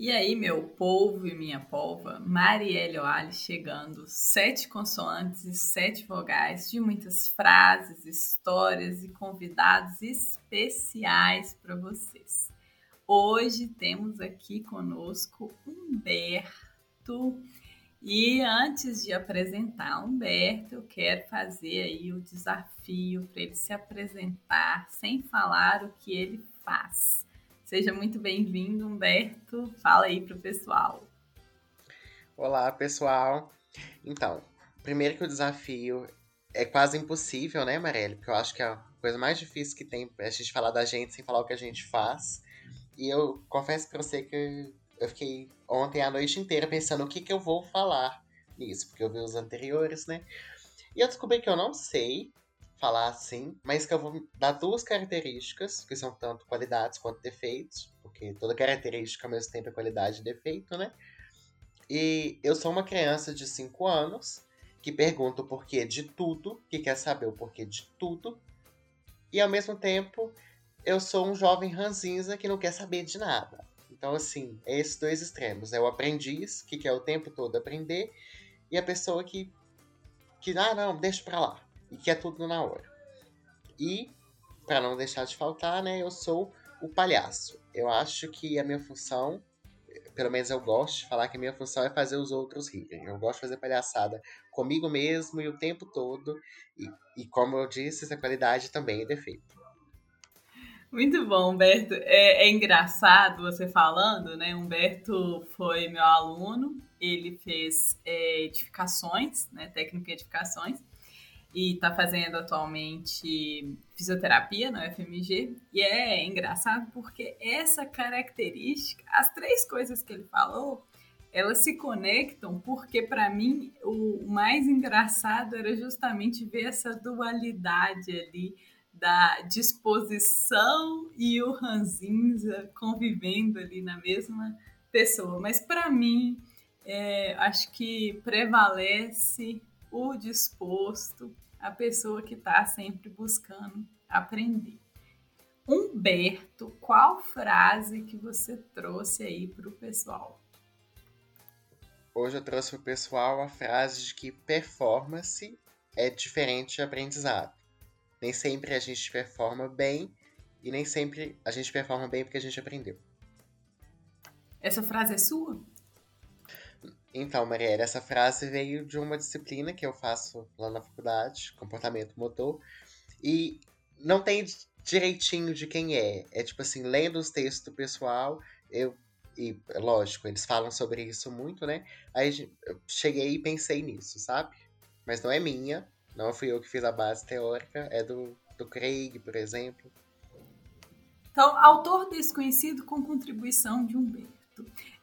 E aí, meu povo e minha polva, Marielle Oali chegando, sete consoantes e sete vogais de muitas frases, histórias e convidados especiais para vocês. Hoje temos aqui conosco Humberto. E antes de apresentar Humberto, eu quero fazer aí o desafio para ele se apresentar sem falar o que ele faz. Seja muito bem-vindo, Humberto. Fala aí para o pessoal. Olá, pessoal. Então, primeiro que o desafio é quase impossível, né, Marelle? Porque eu acho que a coisa mais difícil que tem é a gente falar da gente sem falar o que a gente faz. E eu confesso para você que eu fiquei ontem a noite inteira pensando o que, que eu vou falar nisso, porque eu vi os anteriores, né? E eu descobri que eu não sei falar assim, mas que eu vou dar duas características, que são tanto qualidades quanto defeitos, porque toda característica ao mesmo tempo é qualidade e defeito, né? E eu sou uma criança de 5 anos que pergunta o porquê de tudo, que quer saber o porquê de tudo, e ao mesmo tempo eu sou um jovem ranzinza que não quer saber de nada. Então, assim, é esses dois extremos. É o aprendiz, que quer o tempo todo aprender, e a pessoa que, que ah, não, deixa pra lá e que é tudo na hora. E, para não deixar de faltar, né, eu sou o palhaço. Eu acho que a minha função, pelo menos eu gosto de falar que a minha função é fazer os outros rirem. Eu gosto de fazer palhaçada comigo mesmo e o tempo todo. E, e como eu disse, essa qualidade também é defeito. Muito bom, Humberto. É, é, engraçado você falando, né? Humberto foi meu aluno, ele fez é, edificações, né? Técnica de edificações e está fazendo atualmente fisioterapia na UFMG. E é engraçado porque essa característica, as três coisas que ele falou, elas se conectam porque para mim o mais engraçado era justamente ver essa dualidade ali da disposição e o ranzinza convivendo ali na mesma pessoa. Mas para mim, é, acho que prevalece o disposto, a pessoa que está sempre buscando aprender. Humberto, qual frase que você trouxe aí para o pessoal? Hoje eu trouxe para o pessoal a frase de que performance é diferente de aprendizado. Nem sempre a gente performa bem e nem sempre a gente performa bem porque a gente aprendeu. Essa frase é sua? Então, Marielle, essa frase veio de uma disciplina que eu faço lá na faculdade, comportamento motor, e não tem direitinho de quem é. É tipo assim, lendo os textos do pessoal, eu e lógico, eles falam sobre isso muito, né? Aí eu cheguei e pensei nisso, sabe? Mas não é minha, não fui eu que fiz a base teórica, é do, do Craig, por exemplo. Então, autor desconhecido com contribuição de Humberto.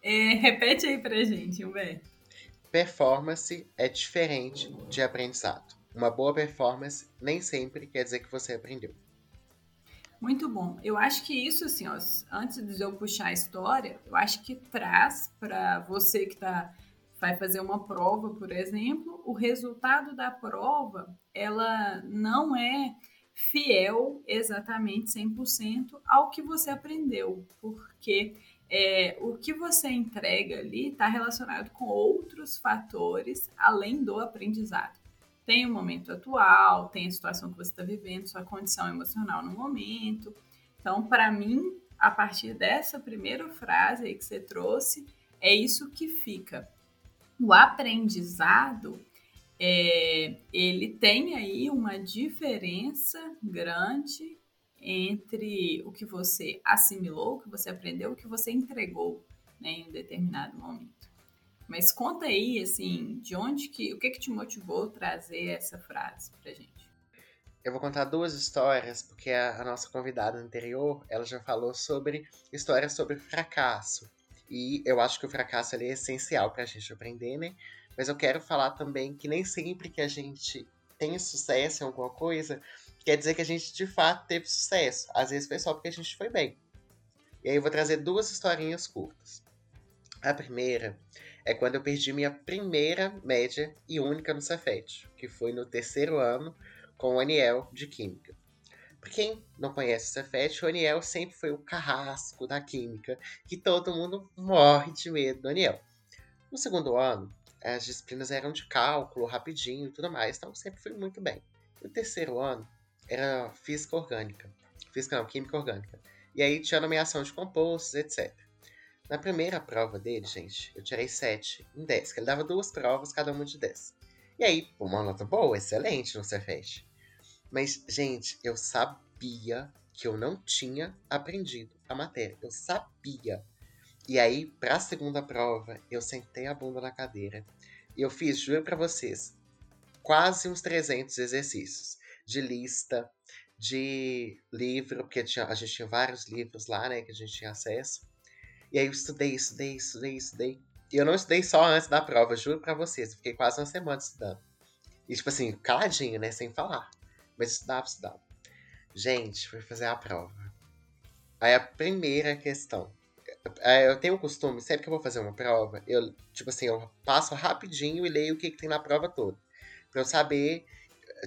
É, repete aí pra gente, Humberto. Performance é diferente de aprendizado. Uma boa performance nem sempre quer dizer que você aprendeu. Muito bom. Eu acho que isso, assim, ó, antes de eu puxar a história, eu acho que traz para você que tá, vai fazer uma prova, por exemplo, o resultado da prova, ela não é fiel exatamente 100% ao que você aprendeu, porque é, o que você entrega ali está relacionado com outros fatores além do aprendizado. Tem o momento atual, tem a situação que você está vivendo, sua condição emocional no momento. Então, para mim, a partir dessa primeira frase aí que você trouxe, é isso que fica. O aprendizado, é, ele tem aí uma diferença grande entre o que você assimilou, o que você aprendeu, o que você entregou né, em um determinado momento. Mas conta aí, assim, de onde que, o que que te motivou a trazer essa frase pra gente? Eu vou contar duas histórias, porque a, a nossa convidada anterior, ela já falou sobre histórias sobre fracasso. E eu acho que o fracasso é essencial pra gente aprender, né? Mas eu quero falar também que nem sempre que a gente tem sucesso em alguma coisa, quer dizer que a gente de fato teve sucesso. Às vezes foi só porque a gente foi bem. E aí eu vou trazer duas historinhas curtas. A primeira é quando eu perdi minha primeira média e única no Cefet, que foi no terceiro ano com o Aniel de Química. Pra quem não conhece o Cefet, o Aniel sempre foi o carrasco da química, que todo mundo morre de medo do Aniel. No segundo ano, as disciplinas eram de cálculo, rapidinho e tudo mais, então sempre fui muito bem. No terceiro ano, era física orgânica. Física não, química orgânica. E aí tinha nomeação de compostos, etc. Na primeira prova dele, gente, eu tirei 7 em 10, que ele dava duas provas, cada uma de 10. E aí, uma nota boa, excelente no Cefet. Mas, gente, eu sabia que eu não tinha aprendido a matéria. Eu sabia. E aí, para a segunda prova, eu sentei a bunda na cadeira e eu fiz, juro para vocês, quase uns 300 exercícios de lista, de livro, porque tinha, a gente tinha vários livros lá, né, que a gente tinha acesso. E aí eu estudei, estudei, estudei, estudei. E eu não estudei só antes da prova, juro para vocês, eu fiquei quase uma semana estudando. E tipo assim, caladinho, né, sem falar. Mas estudava, estudava. Gente, fui fazer a prova. Aí a primeira questão. É, eu tenho o costume, sempre que eu vou fazer uma prova, eu, tipo assim, eu passo rapidinho e leio o que, que tem na prova toda. Pra eu saber,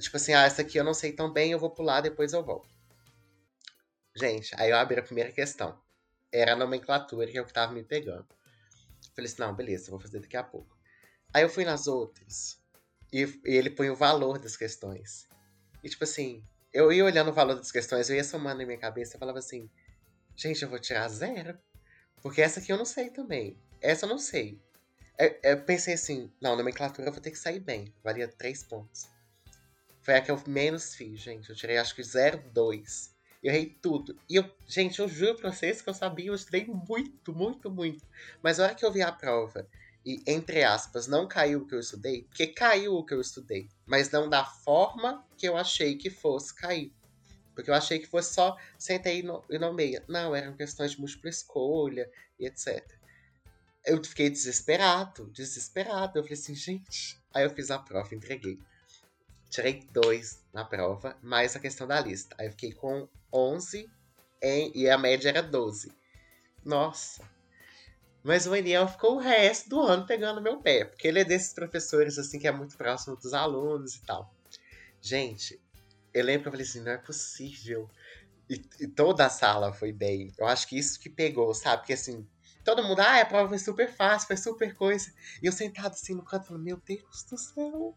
tipo assim, ah, essa aqui eu não sei tão bem, eu vou pular, depois eu volto. Gente, aí eu abri a primeira questão. Era a nomenclatura, que é o que tava me pegando. Falei assim, não, beleza, vou fazer daqui a pouco. Aí eu fui nas outras. E, e ele põe o valor das questões. E tipo assim, eu ia olhando o valor das questões, eu ia somando na minha cabeça e falava assim, gente, eu vou tirar zero. Porque essa aqui eu não sei também. Essa eu não sei. Eu, eu pensei assim, não, nomenclatura eu vou ter que sair bem. Valia três pontos. Foi a que eu menos fiz, gente. Eu tirei acho que 0,2. Eu errei tudo. E eu, gente, eu juro pra vocês que eu sabia, eu estudei muito, muito, muito. Mas a hora que eu vi a prova e, entre aspas, não caiu o que eu estudei, porque caiu o que eu estudei, mas não da forma que eu achei que fosse cair. Porque eu achei que fosse só sentei e nomeia. Não, eram questões de múltipla escolha e etc. Eu fiquei desesperado, desesperado. Eu falei assim, gente. Aí eu fiz a prova, entreguei. Tirei dois na prova, mais a questão da lista. Aí eu fiquei com 11 em, e a média era 12. Nossa, mas o Eniel ficou o resto do ano pegando meu pé, porque ele é desses professores assim que é muito próximo dos alunos e tal. Gente, eu lembro que eu falei assim, não é possível. E, e, toda a sala foi bem. Eu acho que isso que pegou, sabe? Porque assim, todo mundo, ah, a prova foi super fácil, foi super coisa. E eu sentado assim no canto, falando, meu Deus do céu,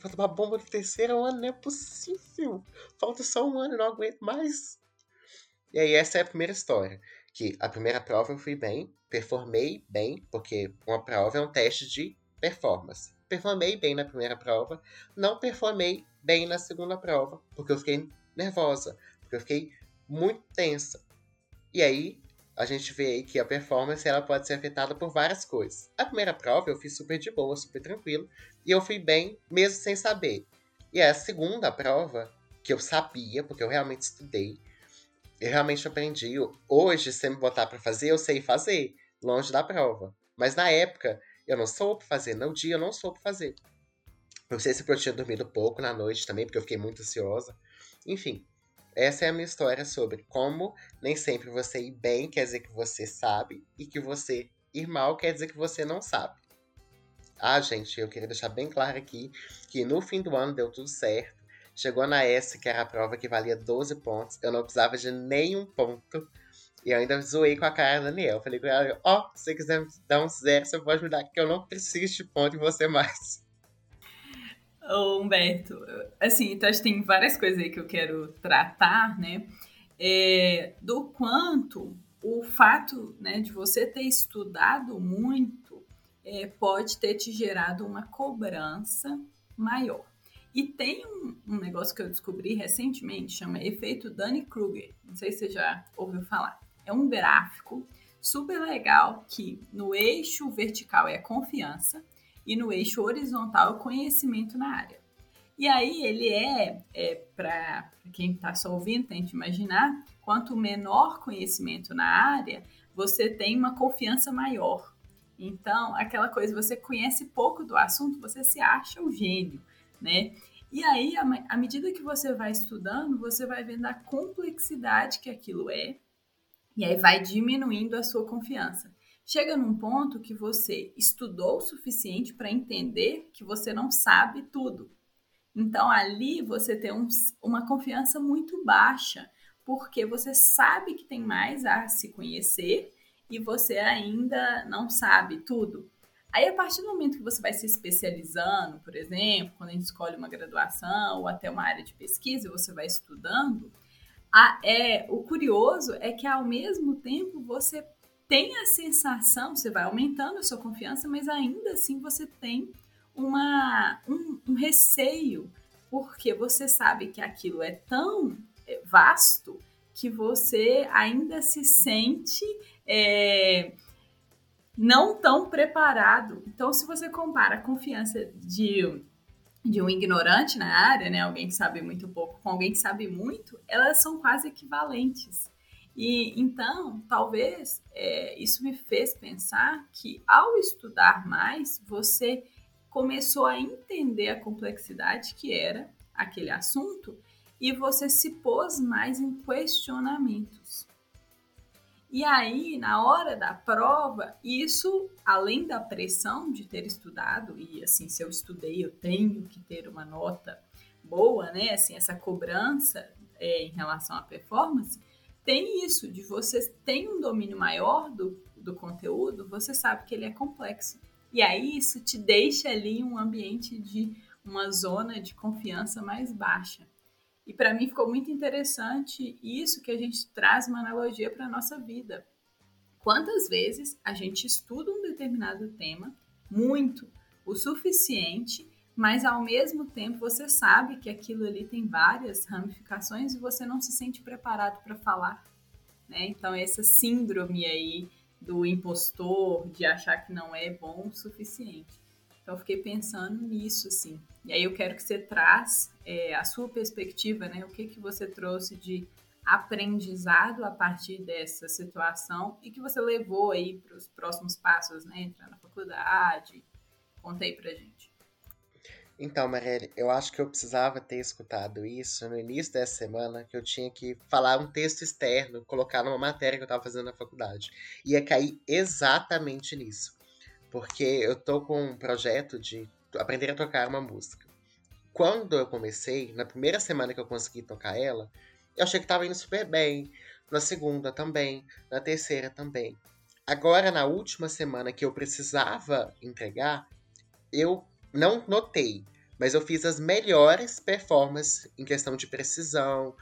vou tomar bomba do terceiro ano, não é possível. Falta só um ano, não aguento mais. E aí, essa é a primeira história que a primeira prova eu fui bem, performei bem, porque uma prova é um teste de performance. Performei bem na primeira prova, não performei bem na segunda prova, porque eu fiquei nervosa, porque eu fiquei muito tensa. E aí, a gente vê aí que a performance ela pode ser afetada por várias coisas. A primeira prova eu fiz super de boa, super tranquilo, e eu fui bem mesmo sem saber. E a segunda prova, que eu sabia, porque eu realmente estudei, eu realmente aprendi. Hoje, se me botar para fazer, eu sei fazer, longe da prova. Mas na época, eu não soube fazer. No dia, eu não soube fazer. Não sei se eu tinha dormido pouco na noite também, porque eu fiquei muito ansiosa. Enfim, essa é a minha história sobre como nem sempre você ir bem quer dizer que você sabe, e que você ir mal quer dizer que você não sabe. Ah, gente, eu queria deixar bem claro aqui que no fim do ano deu tudo certo. Chegou na S, que era a prova que valia 12 pontos. Eu não precisava de nenhum ponto. E ainda zoei com a cara da Daniel. Falei com ela, ó, oh, se você quiser dar um zero, você pode me dar, que eu não preciso de ponto em você mais. Ô, Humberto, assim, então acho que tem várias coisas aí que eu quero tratar, né? É, do quanto o fato né, de você ter estudado muito é, pode ter te gerado uma cobrança maior. E tem um, um, negócio que eu descobri recentemente, chama efeito Dunning-Kruger. Não sei se você já ouviu falar. É um gráfico super legal que no eixo vertical é a confiança e no eixo horizontal é o conhecimento na área. E aí ele é, é para quem está só ouvindo, tente imaginar, quanto menor conhecimento na área, você tem uma confiança maior. Então, aquela coisa, você conhece pouco do assunto, você se acha um gênio né? E aí, à medida que você vai estudando, você vai vendo a complexidade que aquilo é, e aí vai diminuindo a sua confiança. Chega num ponto que você estudou o suficiente para entender que você não sabe tudo. Então ali você tem um, uma confiança muito baixa, porque você sabe que tem mais a se conhecer e você ainda não sabe tudo. Aí, a partir do momento que você vai se especializando, por exemplo, quando a gente escolhe uma graduação ou até uma área de pesquisa, você vai estudando, a, é, o curioso é que, ao mesmo tempo, você tem a sensação, você vai aumentando a sua confiança, mas ainda assim você tem uma, um, um receio, porque você sabe que aquilo é tão é, vasto que você ainda se sente. É, não tão preparado. Então, se você compara a confiança de, de um ignorante na área, né, alguém que sabe muito pouco, com alguém que sabe muito, elas são quase equivalentes. E então, talvez é, isso me fez pensar que ao estudar mais, você começou a entender a complexidade que era aquele assunto e você se pôs mais em questionamentos. E aí, na hora da prova, isso, além da pressão de ter estudado, e assim, se eu estudei, eu tenho que ter uma nota boa, né? Assim, essa cobrança é, em relação à performance, tem isso, de você tem um domínio maior do, do conteúdo, você sabe que ele é complexo. E aí, isso te deixa ali um ambiente de uma zona de confiança mais baixa. E para mim ficou muito interessante isso que a gente traz uma analogia para a nossa vida. Quantas vezes a gente estuda um determinado tema muito, o suficiente, mas ao mesmo tempo você sabe que aquilo ali tem várias ramificações e você não se sente preparado para falar. Né? Então, essa síndrome aí do impostor, de achar que não é bom o suficiente. Então, eu fiquei pensando nisso, assim. E aí eu quero que você traz é, a sua perspectiva, né? O que, que você trouxe de aprendizado a partir dessa situação e que você levou aí para os próximos passos, né? Entrar na faculdade. Conta aí pra gente. Então, Marielle, eu acho que eu precisava ter escutado isso no início dessa semana, que eu tinha que falar um texto externo, colocar numa matéria que eu estava fazendo na faculdade. Ia cair exatamente nisso porque eu tô com um projeto de aprender a tocar uma música. Quando eu comecei, na primeira semana que eu consegui tocar ela, eu achei que tava indo super bem. Na segunda também, na terceira também. Agora, na última semana que eu precisava entregar, eu não notei, mas eu fiz as melhores performances em questão de precisão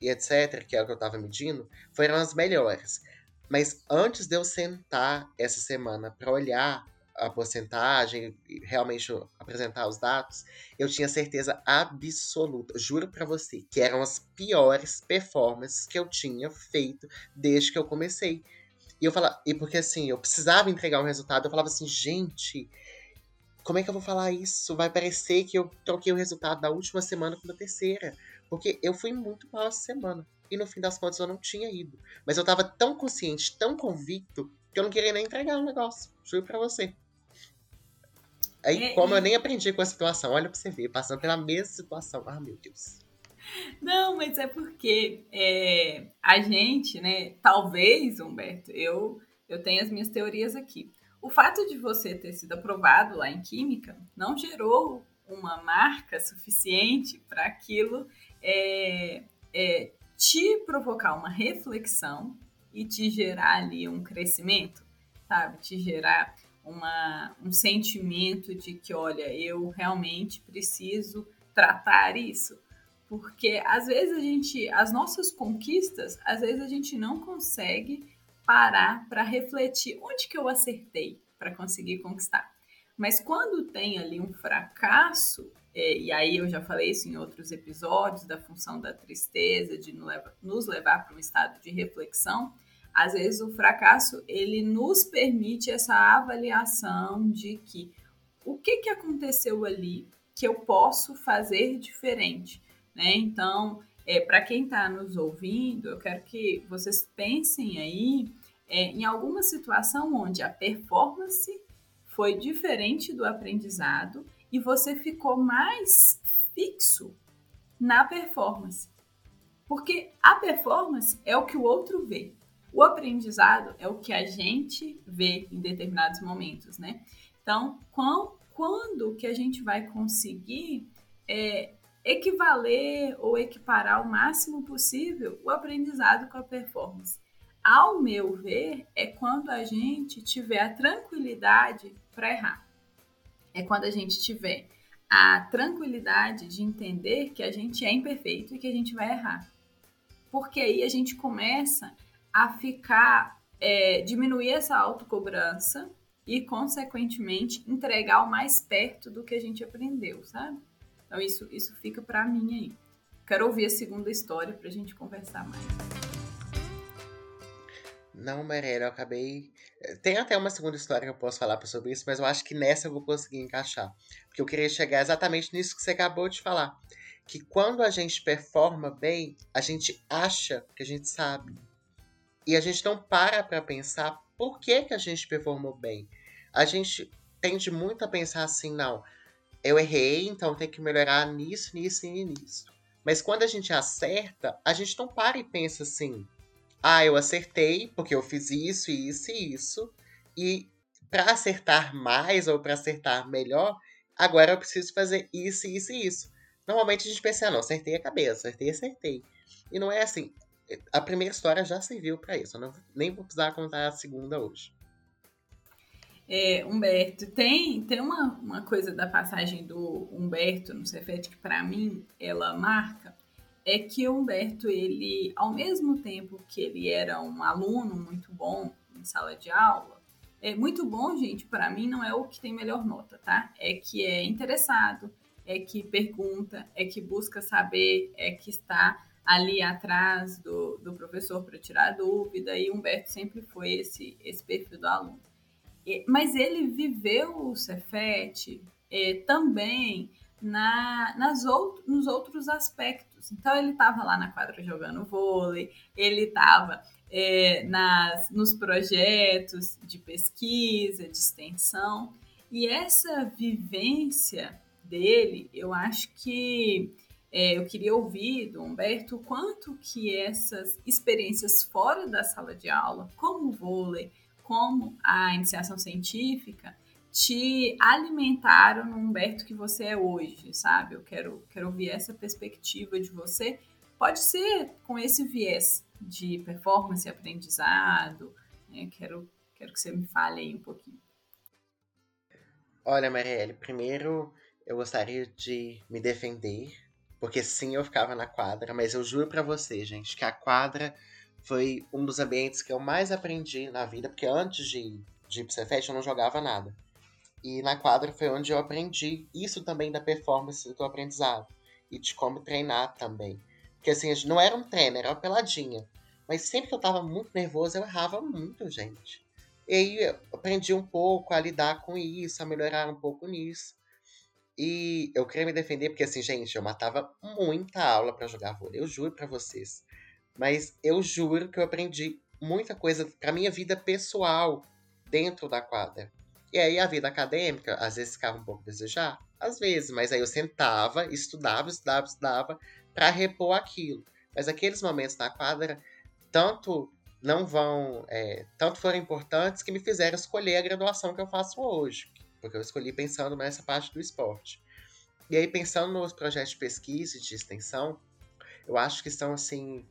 e etc, que é o que eu tava medindo, foram as melhores. Mas antes de eu sentar essa semana para olhar a porcentagem e realmente apresentar os dados, eu tinha certeza absoluta, juro para você, que eram as piores performances que eu tinha feito desde que eu comecei. E eu falava, e porque assim, eu precisava entregar um resultado, eu falava assim, gente, como é que eu vou falar isso? Vai parecer que eu troquei o resultado da última semana com a terceira. Porque eu fui muito mal essa semana. E no fim das contas eu não tinha ido. Mas eu tava tão consciente, tão convicto, que eu não queria nem entregar o negócio. Juro pra você. Aí, como eu nem aprendi com a situação, olha pra você ver, passando pela mesma situação. Ah, meu Deus. Não, mas é porque é, a gente, né? Talvez, Humberto, eu, eu tenho as minhas teorias aqui. O fato de você ter sido aprovado lá em Química não gerou uma marca suficiente para aquilo é, é, te provocar uma reflexão e te gerar ali um crescimento, sabe? Te gerar uma, um sentimento de que, olha, eu realmente preciso tratar isso. Porque às vezes a gente, as nossas conquistas, às vezes a gente não consegue parar para refletir onde que eu acertei para conseguir conquistar. Mas quando tem ali um fracasso, e aí eu já falei isso em outros episódios, da função da tristeza, de nos levar para um estado de reflexão, às vezes o fracasso ele nos permite essa avaliação de que o que, que aconteceu ali que eu posso fazer diferente, né? Então, é, para quem está nos ouvindo, eu quero que vocês pensem aí é, em alguma situação onde a performance foi diferente do aprendizado e você ficou mais fixo na performance. Porque a performance é o que o outro vê. O aprendizado é o que a gente vê em determinados momentos, né? Então, quando que a gente vai conseguir é, equivaler ou equiparar o máximo possível o aprendizado com a performance. Ao meu ver, é quando a gente tiver a tranquilidade para errar. É quando a gente tiver a tranquilidade de entender que a gente é imperfeito e que a gente vai errar. Porque aí a gente começa a ficar, é, diminuir essa autocobrança e, consequentemente, entregar o mais perto do que a gente aprendeu, sabe? Então, isso, isso fica para mim aí. Quero ouvir a segunda história para a gente conversar mais. Não, Mariela, eu acabei. Tem até uma segunda história que eu posso falar sobre isso, mas eu acho que nessa eu vou conseguir encaixar. Porque eu queria chegar exatamente nisso que você acabou de falar. Que quando a gente performa bem, a gente acha que a gente sabe. E a gente não para para pensar por que, que a gente performou bem. A gente tende muito a pensar assim, não, eu errei, então tem que melhorar nisso, nisso e nisso. Mas quando a gente acerta, a gente não para e pensa assim, ah, eu acertei porque eu fiz isso, isso e isso. E para acertar mais ou para acertar melhor, agora eu preciso fazer isso, isso e isso. Normalmente a gente pensa, ah, não, acertei a cabeça, acertei, acertei. E não é assim. A primeira história já serviu para isso. Eu não, nem vou precisar contar a segunda hoje. É, Humberto, tem, tem uma, uma coisa da passagem do Humberto no Cefet que para mim ela marca, é que o Humberto, ele, ao mesmo tempo que ele era um aluno muito bom em sala de aula, é muito bom, gente, para mim não é o que tem melhor nota, tá? É que é interessado, é que pergunta, é que busca saber, é que está ali atrás do, do professor para tirar dúvida, e Humberto sempre foi esse, esse perfil do aluno. E, mas ele viveu o Cefet é, também na, nas out, nos outros aspectos. Então ele estava lá na quadra jogando vôlei, ele estava é, nas, nos projetos de pesquisa, de extensão, e essa vivência dele, eu acho que é, eu queria ouvir do Humberto quanto que essas experiências fora da sala de aula, como o vôlei, como a iniciação científica, te alimentaram no Humberto que você é hoje, sabe? Eu quero, quero ouvir essa perspectiva de você. Pode ser com esse viés de performance e aprendizado. Né? Quero, quero que você me fale aí um pouquinho. Olha, Marielle, primeiro eu gostaria de me defender, porque sim, eu ficava na quadra, mas eu juro para você, gente, que a quadra foi um dos ambientes que eu mais aprendi na vida, porque antes de, de ir pro Cefet eu não jogava nada. E na quadra foi onde eu aprendi isso também da performance do aprendizado. E de como treinar também. Porque assim, não era um treino, era uma peladinha. Mas sempre que eu tava muito nervoso, eu errava muito, gente. E aí eu aprendi um pouco a lidar com isso, a melhorar um pouco nisso. E eu queria me defender porque, assim, gente, eu matava muita aula para jogar vôlei. Eu juro para vocês. Mas eu juro que eu aprendi muita coisa pra minha vida pessoal dentro da quadra. E aí a vida acadêmica, às vezes ficava um pouco a desejar, às vezes, mas aí eu sentava, estudava, estudava, estudava para repor aquilo. Mas aqueles momentos na quadra, tanto não vão, é, tanto foram importantes que me fizeram escolher a graduação que eu faço hoje, porque eu escolhi pensando nessa parte do esporte. E aí pensando nos projetos de pesquisa e de extensão, eu acho que são assim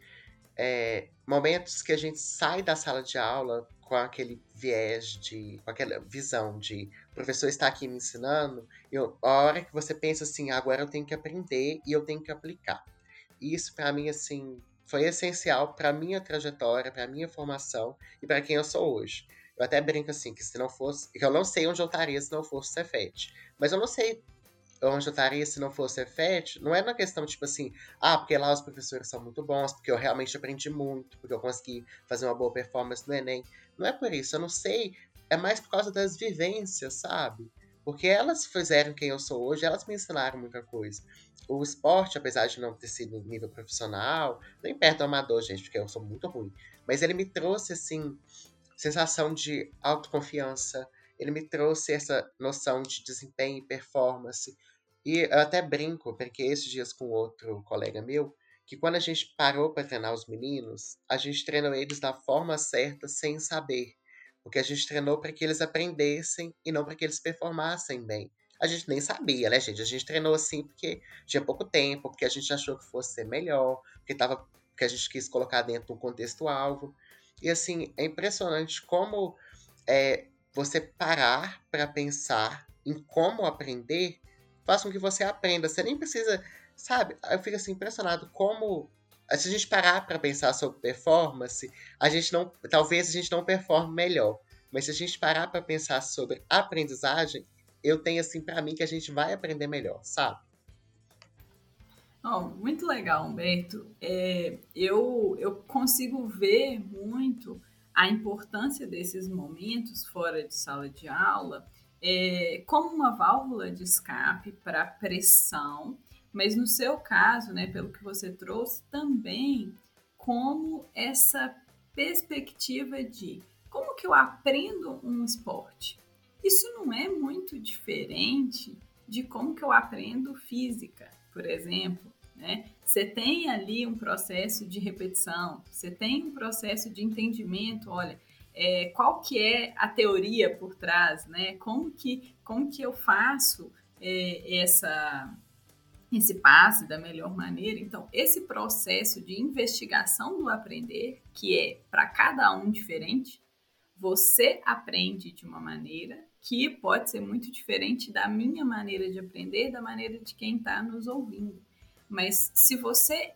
é, momentos que a gente sai da sala de aula com aquele viés de. com aquela visão de o professor está aqui me ensinando, eu, a hora que você pensa assim, agora eu tenho que aprender e eu tenho que aplicar. Isso, para mim, assim, foi essencial para minha trajetória, para minha formação e para quem eu sou hoje. Eu até brinco assim, que se não fosse. que eu não sei onde eu estaria se não fosse Cefet. Mas eu não sei onde eu estaria se não fosse Cefet, não é uma questão tipo assim, ah, porque lá os professores são muito bons, porque eu realmente aprendi muito, porque eu consegui fazer uma boa performance no Enem. Não é por isso, eu não sei, é mais por causa das vivências, sabe? Porque elas fizeram quem eu sou hoje, elas me ensinaram muita coisa. O esporte, apesar de não ter sido nível profissional, nem perto do amador, gente, porque eu sou muito ruim, mas ele me trouxe, assim, sensação de autoconfiança, ele me trouxe essa noção de desempenho e performance, e eu até brinco, porque esses dias com outro colega meu, que quando a gente parou para treinar os meninos, a gente treinou eles da forma certa sem saber. Porque a gente treinou para que eles aprendessem e não para que eles performassem bem. a gente nem sabia, né, gente? A gente treinou assim porque tinha pouco tempo, porque a gente achou que fosse ser melhor, porque tava que a gente quis colocar dentro do contexto alvo. E assim, é impressionante como é, você parar para pensar em como aprender faz com que você aprenda. Você nem precisa, sabe? Eu fico assim impressionado como se a gente parar para pensar sobre performance, a gente não, talvez a gente não performe melhor. Mas se a gente parar para pensar sobre aprendizagem, eu tenho assim para mim que a gente vai aprender melhor, sabe? Oh, muito legal, Humberto. É, eu, eu consigo ver muito a importância desses momentos fora de sala de aula é, como uma válvula de escape para pressão, mas no seu caso, né, pelo que você trouxe, também como essa perspectiva de como que eu aprendo um esporte. Isso não é muito diferente de como que eu aprendo física, por exemplo. Né? Você tem ali um processo de repetição, você tem um processo de entendimento, olha, é, qual que é a teoria por trás, né? Como que, como que eu faço é, essa, esse passe da melhor maneira? Então, esse processo de investigação do aprender, que é para cada um diferente, você aprende de uma maneira que pode ser muito diferente da minha maneira de aprender, da maneira de quem está nos ouvindo. Mas se você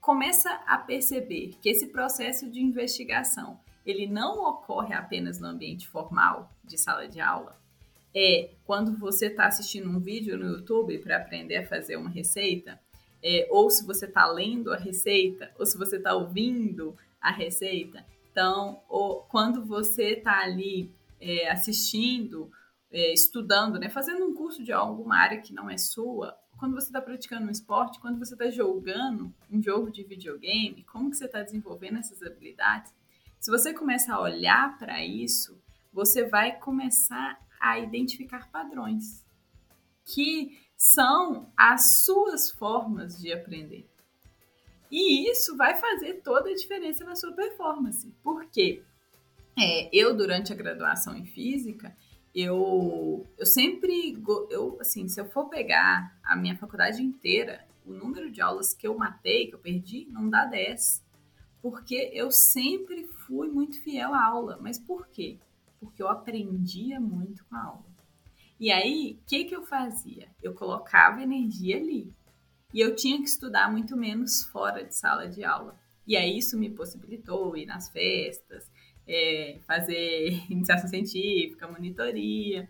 começa a perceber que esse processo de investigação ele não ocorre apenas no ambiente formal de sala de aula, é quando você está assistindo um vídeo no YouTube para aprender a fazer uma receita, é, ou se você está lendo a receita, ou se você está ouvindo a receita. Então, ou, quando você está ali é, assistindo, é, estudando, né, fazendo um curso de alguma área que não é sua, quando você está praticando um esporte, quando você está jogando um jogo de videogame, como que você está desenvolvendo essas habilidades? Se você começa a olhar para isso, você vai começar a identificar padrões que são as suas formas de aprender. E isso vai fazer toda a diferença na sua performance. Porque é, eu, durante a graduação em física, eu, eu sempre, eu, assim, se eu for pegar a minha faculdade inteira, o número de aulas que eu matei, que eu perdi, não dá 10. Porque eu sempre fui muito fiel à aula. Mas por quê? Porque eu aprendia muito com a aula. E aí, o que, que eu fazia? Eu colocava energia ali. E eu tinha que estudar muito menos fora de sala de aula. E aí, isso me possibilitou ir nas festas, é, fazer iniciação científica, monitoria.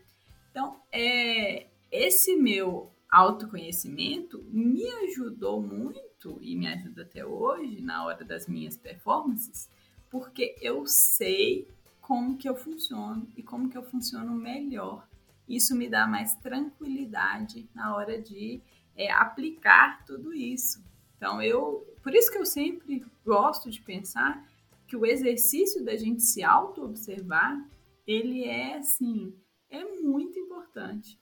Então, é, esse meu autoconhecimento me ajudou muito e me ajuda até hoje na hora das minhas performances, porque eu sei como que eu funciono e como que eu funciono melhor. Isso me dá mais tranquilidade na hora de é, aplicar tudo isso. Então eu, por isso que eu sempre gosto de pensar que o exercício da gente se auto-observar, ele é, assim, é muito importante.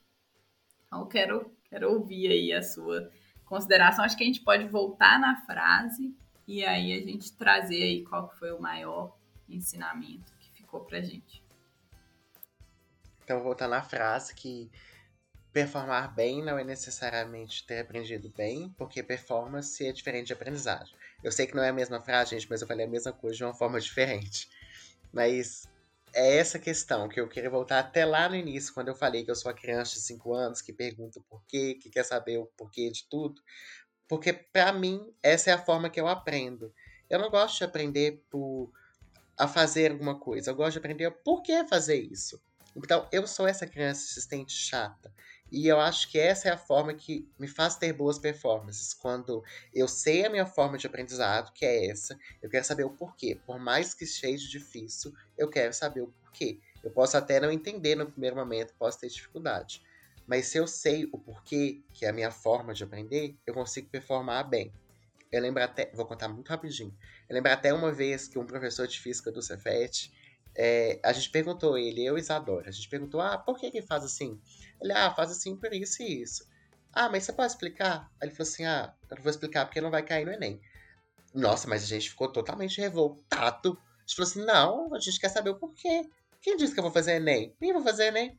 Então, eu quero, quero ouvir aí a sua consideração. Acho que a gente pode voltar na frase e aí a gente trazer aí qual foi o maior ensinamento que ficou pra gente. Então, voltar na frase que performar bem não é necessariamente ter aprendido bem, porque performance é diferente de aprendizagem. Eu sei que não é a mesma frase, gente, mas eu falei a mesma coisa de uma forma diferente. Mas é essa questão que eu queria voltar até lá no início, quando eu falei que eu sou uma criança de 5 anos que pergunta o porquê, que quer saber o porquê de tudo. Porque, para mim, essa é a forma que eu aprendo. Eu não gosto de aprender por a fazer alguma coisa. Eu gosto de aprender por que fazer isso. Então, eu sou essa criança assistente chata. E eu acho que essa é a forma que me faz ter boas performances. Quando eu sei a minha forma de aprendizado, que é essa, eu quero saber o porquê. Por mais que seja difícil, eu quero saber o porquê. Eu posso até não entender no primeiro momento, posso ter dificuldade. Mas se eu sei o porquê, que é a minha forma de aprender, eu consigo performar bem. Eu lembro até, vou contar muito rapidinho. Eu lembro até uma vez que um professor de física do Cefet, é, a gente perguntou ele, eu e Isadora, a gente perguntou, ah, por que que faz assim? Ele, ah, faz assim por isso e isso. Ah, mas você pode explicar? Aí ele falou assim, ah, eu não vou explicar porque não vai cair no Enem. Nossa, mas a gente ficou totalmente revoltado. A gente falou assim, não, a gente quer saber o porquê. Quem disse que eu vou fazer Enem? Nem vou fazer Enem.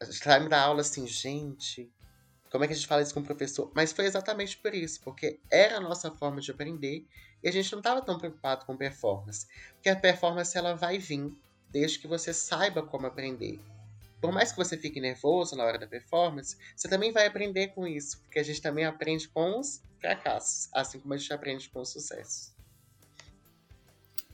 sai da aula assim, gente, como é que a gente fala isso com o professor? Mas foi exatamente por isso, porque era a nossa forma de aprender e a gente não estava tão preocupado com performance. Porque a performance ela vai vir desde que você saiba como aprender. Por mais que você fique nervoso na hora da performance, você também vai aprender com isso, porque a gente também aprende com os fracassos, assim como a gente aprende com os sucessos.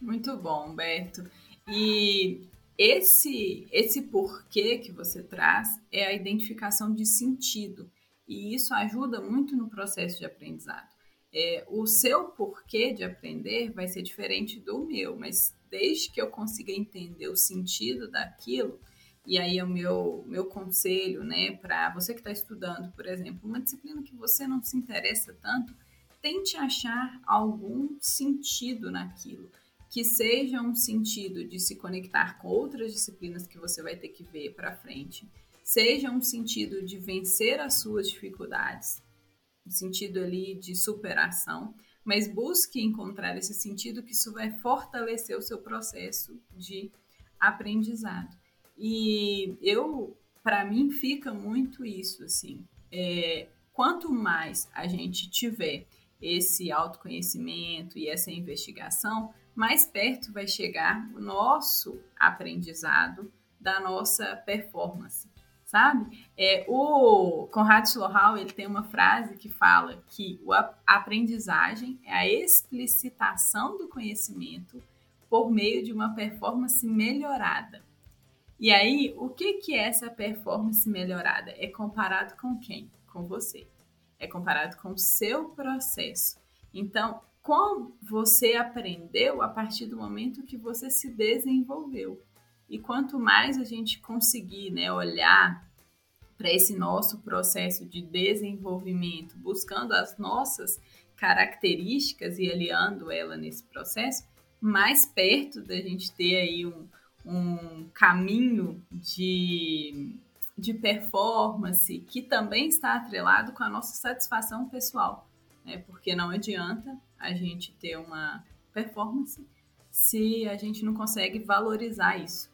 Muito bom, Beto. E esse esse porquê que você traz é a identificação de sentido. E isso ajuda muito no processo de aprendizado. É, o seu porquê de aprender vai ser diferente do meu, mas desde que eu consiga entender o sentido daquilo, e aí é o meu, meu conselho, né, para você que está estudando, por exemplo, uma disciplina que você não se interessa tanto, tente achar algum sentido naquilo, que seja um sentido de se conectar com outras disciplinas que você vai ter que ver para frente, seja um sentido de vencer as suas dificuldades, um sentido ali de superação, mas busque encontrar esse sentido que isso vai fortalecer o seu processo de aprendizado. E eu, para mim, fica muito isso assim. É, quanto mais a gente tiver esse autoconhecimento e essa investigação, mais perto vai chegar o nosso aprendizado da nossa performance sabe? É, o Conrad Schlohau, ele tem uma frase que fala que a aprendizagem é a explicitação do conhecimento por meio de uma performance melhorada. E aí, o que, que é essa performance melhorada? É comparado com quem? Com você. É comparado com o seu processo. Então, como você aprendeu a partir do momento que você se desenvolveu. E quanto mais a gente conseguir né, olhar para esse nosso processo de desenvolvimento, buscando as nossas características e aliando ela nesse processo, mais perto da gente ter aí um, um caminho de, de performance que também está atrelado com a nossa satisfação pessoal, né? Porque não adianta a gente ter uma performance se a gente não consegue valorizar isso.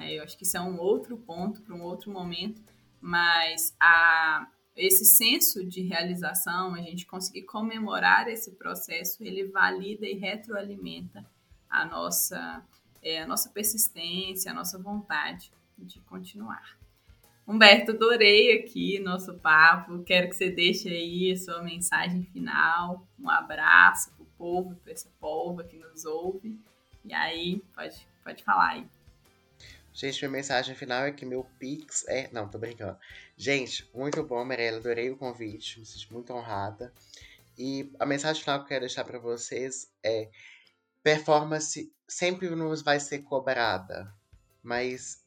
Eu acho que isso é um outro ponto para um outro momento, mas a, esse senso de realização, a gente conseguir comemorar esse processo, ele valida e retroalimenta a nossa, é, a nossa persistência, a nossa vontade de continuar. Humberto, adorei aqui nosso papo. Quero que você deixe aí a sua mensagem final. Um abraço para o povo, para esse povo que nos ouve. E aí, pode, pode falar aí. Gente, minha mensagem final é que meu Pix é. Não, tô brincando. Gente, muito bom, Mirella. Adorei o convite. Me sinto muito honrada. E a mensagem final que eu quero deixar para vocês é: performance sempre nos vai ser cobrada, mas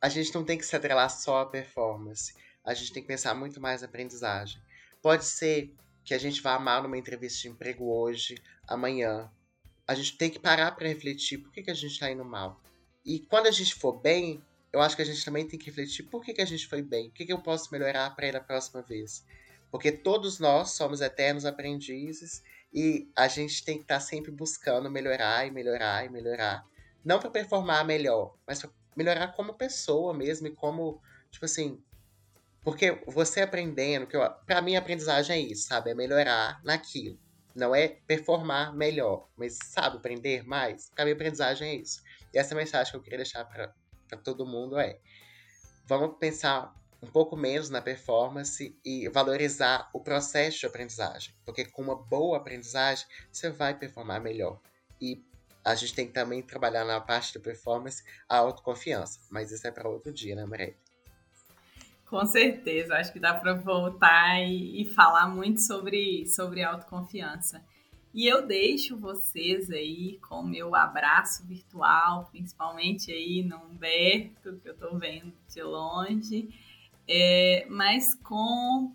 a gente não tem que se atrelar só à performance. A gente tem que pensar muito mais na aprendizagem. Pode ser que a gente vá mal numa entrevista de emprego hoje, amanhã. A gente tem que parar para refletir por que, que a gente está indo mal e quando a gente for bem, eu acho que a gente também tem que refletir por que, que a gente foi bem, o que, que eu posso melhorar para ir da próxima vez. Porque todos nós somos eternos aprendizes e a gente tem que estar tá sempre buscando melhorar e melhorar e melhorar. Não para performar melhor, mas para melhorar como pessoa mesmo e como, tipo assim. Porque você aprendendo, que para mim a aprendizagem é isso, sabe? É melhorar naquilo. Não é performar melhor, mas sabe, aprender mais. Para mim a aprendizagem é isso. E essa mensagem que eu queria deixar para todo mundo é: vamos pensar um pouco menos na performance e valorizar o processo de aprendizagem. Porque com uma boa aprendizagem, você vai performar melhor. E a gente tem que também trabalhar na parte da performance a autoconfiança. Mas isso é para outro dia, né, Maria? Com certeza, acho que dá para voltar e, e, falar muito sobre, sobre autoconfiança. E eu deixo vocês aí com o meu abraço virtual, principalmente aí no Humberto, que eu estou vendo de longe, é, mas com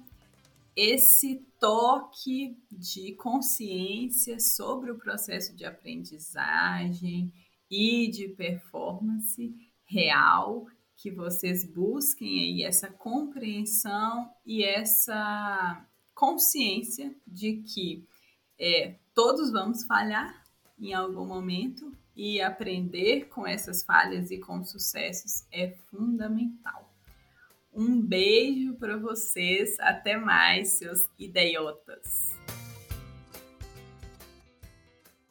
esse toque de consciência sobre o processo de aprendizagem e de performance real, que vocês busquem aí essa compreensão e essa consciência de que é, todos vamos falhar em algum momento e aprender com essas falhas e com sucessos é fundamental. Um beijo para vocês. Até mais, seus idiotas.